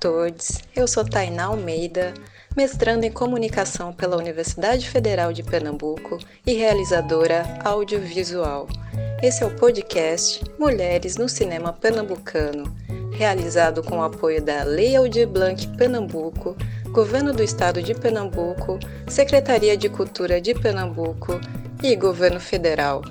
todos. Eu sou Tainá Almeida, mestrando em comunicação pela Universidade Federal de Pernambuco e realizadora audiovisual. Esse é o podcast Mulheres no Cinema Pernambucano, realizado com o apoio da Lei Aldir Blanc Pernambuco, Governo do Estado de Pernambuco, Secretaria de Cultura de Pernambuco e Governo Federal.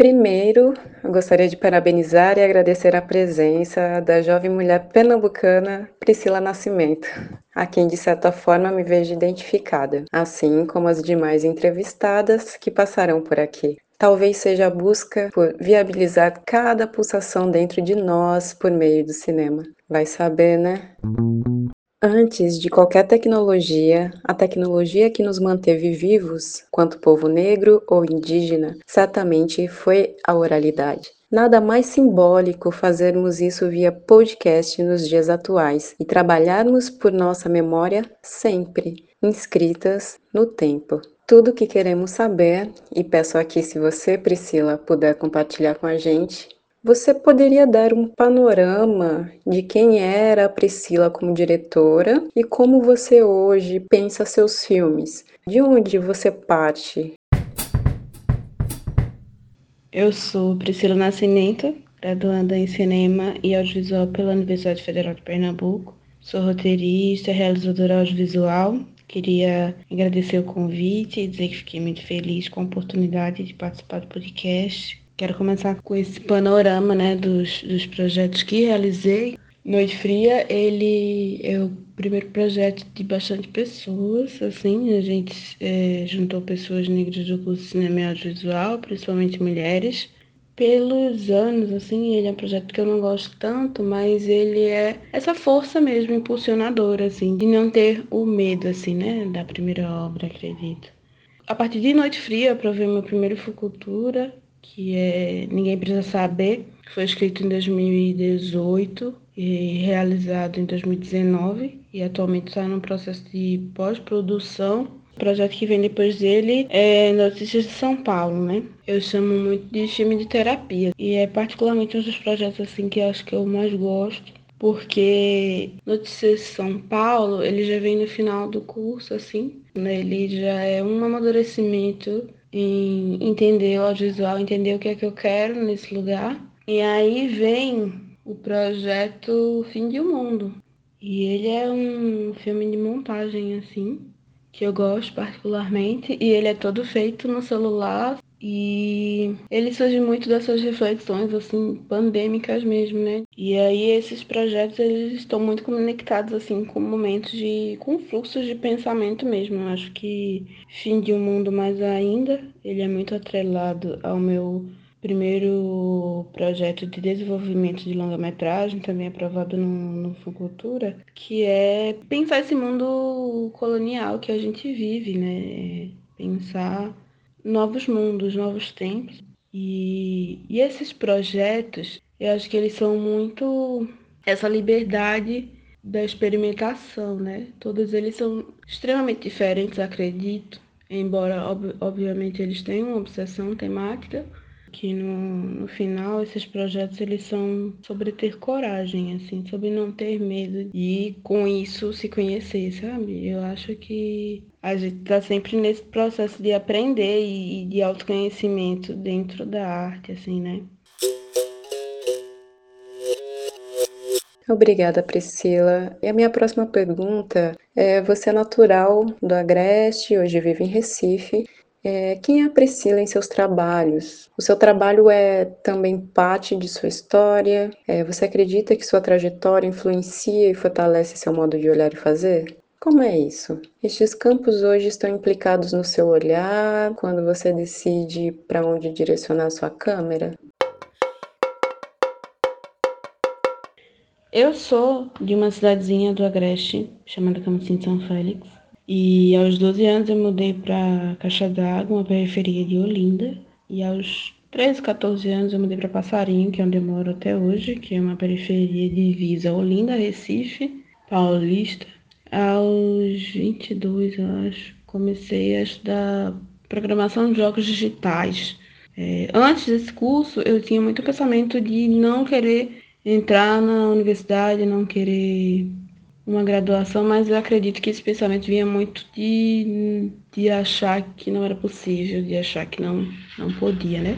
Primeiro, eu gostaria de parabenizar e agradecer a presença da jovem mulher pernambucana Priscila Nascimento, a quem de certa forma me vejo identificada, assim como as demais entrevistadas que passarão por aqui. Talvez seja a busca por viabilizar cada pulsação dentro de nós por meio do cinema. Vai saber, né? Antes de qualquer tecnologia, a tecnologia que nos manteve vivos, quanto povo negro ou indígena, certamente foi a oralidade. Nada mais simbólico fazermos isso via podcast nos dias atuais e trabalharmos por nossa memória sempre, inscritas no tempo. Tudo o que queremos saber, e peço aqui se você, Priscila, puder compartilhar com a gente, você poderia dar um panorama de quem era a Priscila como diretora e como você hoje pensa seus filmes? De onde você parte? Eu sou Priscila Nascimento, graduanda em Cinema e Audiovisual pela Universidade Federal de Pernambuco. Sou roteirista, realizadora audiovisual. Queria agradecer o convite e dizer que fiquei muito feliz com a oportunidade de participar do podcast Quero começar com esse panorama né, dos, dos projetos que realizei. Noite Fria, ele é o primeiro projeto de bastante pessoas, assim, a gente é, juntou pessoas negras do curso de cinema e audiovisual, principalmente mulheres. Pelos anos, assim, ele é um projeto que eu não gosto tanto, mas ele é essa força mesmo impulsionadora, assim, de não ter o medo, assim, né, da primeira obra, acredito. A partir de Noite Fria, provei meu primeiro Fucultura, que é Ninguém Precisa Saber, que foi escrito em 2018 e realizado em 2019 e atualmente está no processo de pós-produção. Projeto que vem depois dele é Notícias de São Paulo, né? Eu chamo muito de filme de terapia e é particularmente um dos projetos assim que eu acho que eu mais gosto porque Notícias de São Paulo, ele já vem no final do curso, assim, né? ele já é um amadurecimento em entender o audiovisual, entender o que é que eu quero nesse lugar. E aí vem o projeto Fim de um Mundo. E ele é um filme de montagem, assim, que eu gosto particularmente. E ele é todo feito no celular, e ele surge muito dessas reflexões, assim, pandêmicas mesmo, né? E aí esses projetos, eles estão muito conectados, assim, com momentos de... com fluxos de pensamento mesmo. Eu acho que Fim de um Mundo Mais Ainda, ele é muito atrelado ao meu primeiro projeto de desenvolvimento de longa-metragem, também aprovado no, no Fucultura, que é pensar esse mundo colonial que a gente vive, né? Pensar novos mundos, novos tempos. E, e esses projetos, eu acho que eles são muito essa liberdade da experimentação, né? Todos eles são extremamente diferentes, acredito, embora ob obviamente eles tenham uma obsessão temática, que no, no final esses projetos eles são sobre ter coragem, assim, sobre não ter medo e com isso se conhecer, sabe? Eu acho que a gente está sempre nesse processo de aprender e de autoconhecimento dentro da arte, assim, né? Obrigada, Priscila. E a minha próxima pergunta é: você é natural do Agreste, hoje vive em Recife, é, quem é a Priscila em seus trabalhos? O seu trabalho é também parte de sua história? É, você acredita que sua trajetória influencia e fortalece seu modo de olhar e fazer? Como é isso? Estes campos hoje estão implicados no seu olhar quando você decide para onde direcionar sua câmera? Eu sou de uma cidadezinha do Agreste chamada Camocim São Félix. E aos 12 anos eu mudei para Caixa d'Água, uma periferia de Olinda. E aos 13, 14 anos eu mudei para Passarinho, que é onde eu moro até hoje, que é uma periferia divisa Olinda, Recife, Paulista. Aos 22, eu acho, comecei a estudar programação de jogos digitais. É, antes desse curso, eu tinha muito pensamento de não querer entrar na universidade, não querer uma graduação, mas eu acredito que esse pensamento vinha muito de, de achar que não era possível, de achar que não, não podia, né?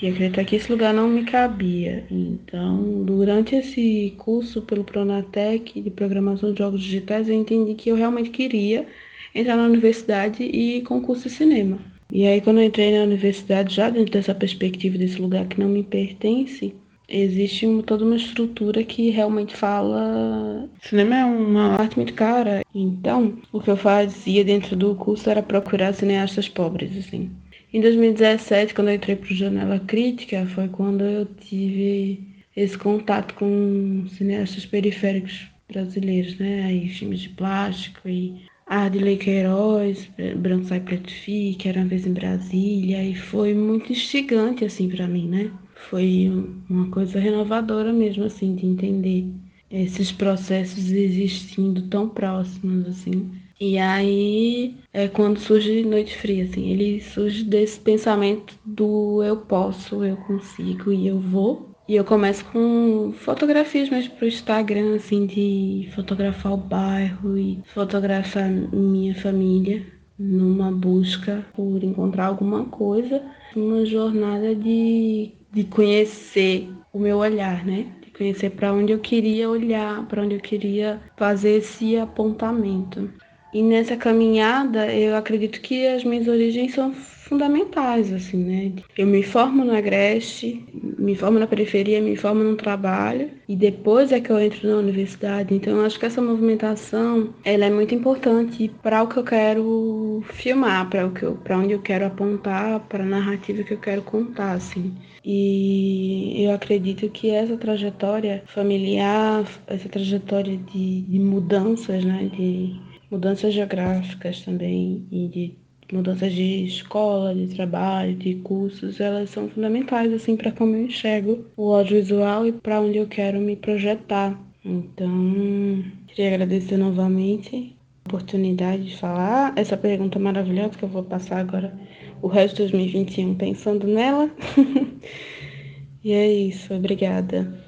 De acreditar que esse lugar não me cabia. Então, durante esse curso pelo Pronatec de Programação de Jogos Digitais, eu entendi que eu realmente queria entrar na universidade e concurso de cinema. E aí, quando eu entrei na universidade, já dentro dessa perspectiva desse lugar que não me pertence, existe toda uma estrutura que realmente fala. Cinema é uma arte muito cara. Então, o que eu fazia dentro do curso era procurar cineastas pobres, assim. Em 2017, quando eu entrei para o Janela Crítica, foi quando eu tive esse contato com cineastas periféricos brasileiros, né? Aí filmes de plástico e Ardley Queiroz, Branco Sai Preto Fique, Era Uma Vez em Brasília, e foi muito instigante, assim, para mim, né? Foi uma coisa renovadora mesmo, assim, de entender esses processos existindo tão próximos, assim. E aí é quando surge Noite Fria, assim, ele surge desse pensamento do eu posso, eu consigo e eu vou. E eu começo com fotografias mesmo pro Instagram, assim, de fotografar o bairro e fotografar minha família numa busca por encontrar alguma coisa, uma jornada de, de conhecer o meu olhar, né? De conhecer para onde eu queria olhar, para onde eu queria fazer esse apontamento. E nessa caminhada, eu acredito que as minhas origens são fundamentais, assim, né? Eu me formo no Agreste, me formo na periferia, me formo no trabalho e depois é que eu entro na universidade. Então, eu acho que essa movimentação, ela é muito importante para o que eu quero filmar, para o que para onde eu quero apontar, para a narrativa que eu quero contar, assim. E eu acredito que essa trajetória familiar, essa trajetória de, de mudanças, né, de mudanças geográficas também e de mudanças de escola, de trabalho, de cursos, elas são fundamentais assim para como eu enxergo o audiovisual e para onde eu quero me projetar. Então, queria agradecer novamente a oportunidade de falar essa pergunta maravilhosa que eu vou passar agora o resto de 2021 pensando nela. e é isso, obrigada.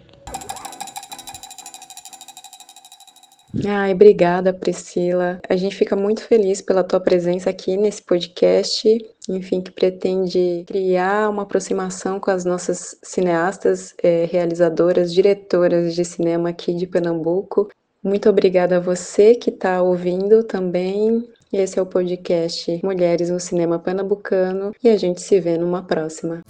Ai, obrigada, Priscila. A gente fica muito feliz pela tua presença aqui nesse podcast, enfim, que pretende criar uma aproximação com as nossas cineastas, é, realizadoras, diretoras de cinema aqui de Pernambuco. Muito obrigada a você que está ouvindo também. Esse é o podcast Mulheres no Cinema Pernambucano e a gente se vê numa próxima.